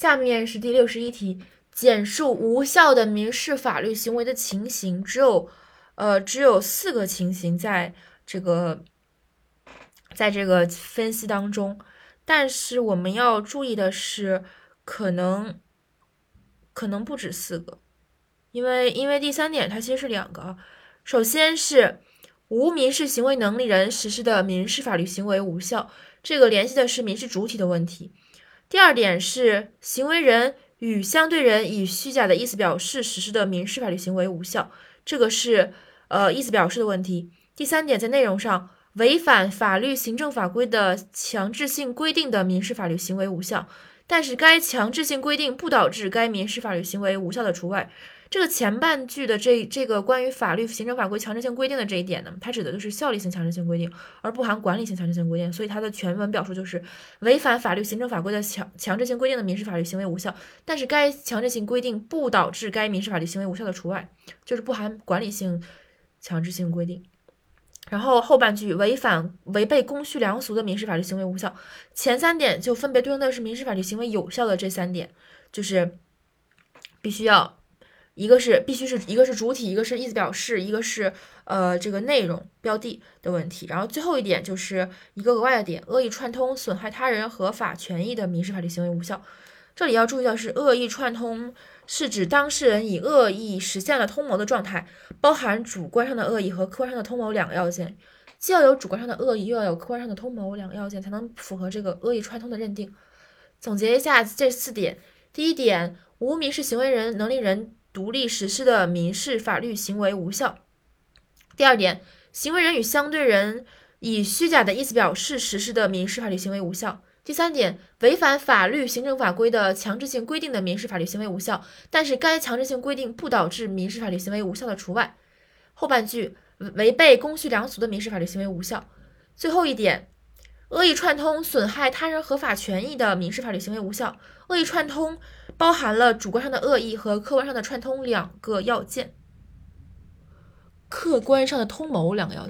下面是第六十一题，简述无效的民事法律行为的情形，只有呃只有四个情形在这个在这个分析当中，但是我们要注意的是，可能可能不止四个，因为因为第三点它其实是两个啊，首先是无民事行为能力人实施的民事法律行为无效，这个联系的是民事主体的问题。第二点是行为人与相对人以虚假的意思表示实施的民事法律行为无效，这个是呃意思表示的问题。第三点在内容上。违反法律、行政法规的强制性规定的民事法律行为无效，但是该强制性规定不导致该民事法律行为无效的除外。这个前半句的这这个关于法律、行政法规强制性规定的这一点呢，它指的就是效力性强制性规定，而不含管理性强制性规定。所以它的全文表述就是违反法律、行政法规的强强制性规定的民事法律行为无效，但是该强制性规定不导致该民事法律行为无效的除外，就是不含管理性强制性规定。然后后半句违反违背公序良俗的民事法律行为无效，前三点就分别对应的是民事法律行为有效的这三点，就是必须要一个是必须是一个是主体，一个是意思表示，一个是呃这个内容标的的问题。然后最后一点就是一个额外的点，恶意串通损害他人合法权益的民事法律行为无效。这里要注意的是，恶意串通是指当事人以恶意实现了通谋的状态，包含主观上的恶意和客观上的通谋两个要件，既要有主观上的恶意，又要有客观上的通谋两个要件，才能符合这个恶意串通的认定。总结一下这四点：第一点，无民事行为人能力人独立实施的民事法律行为无效；第二点，行为人与相对人以虚假的意思表示实施的民事法律行为无效。第三点，违反法律、行政法规的强制性规定的民事法律行为无效，但是该强制性规定不导致民事法律行为无效的除外。后半句，违背公序良俗的民事法律行为无效。最后一点，恶意串通损害他人合法权益的民事法律行为无效。恶意串通包含了主观上的恶意和客观上的串通两个要件，客观上的通谋两个要件。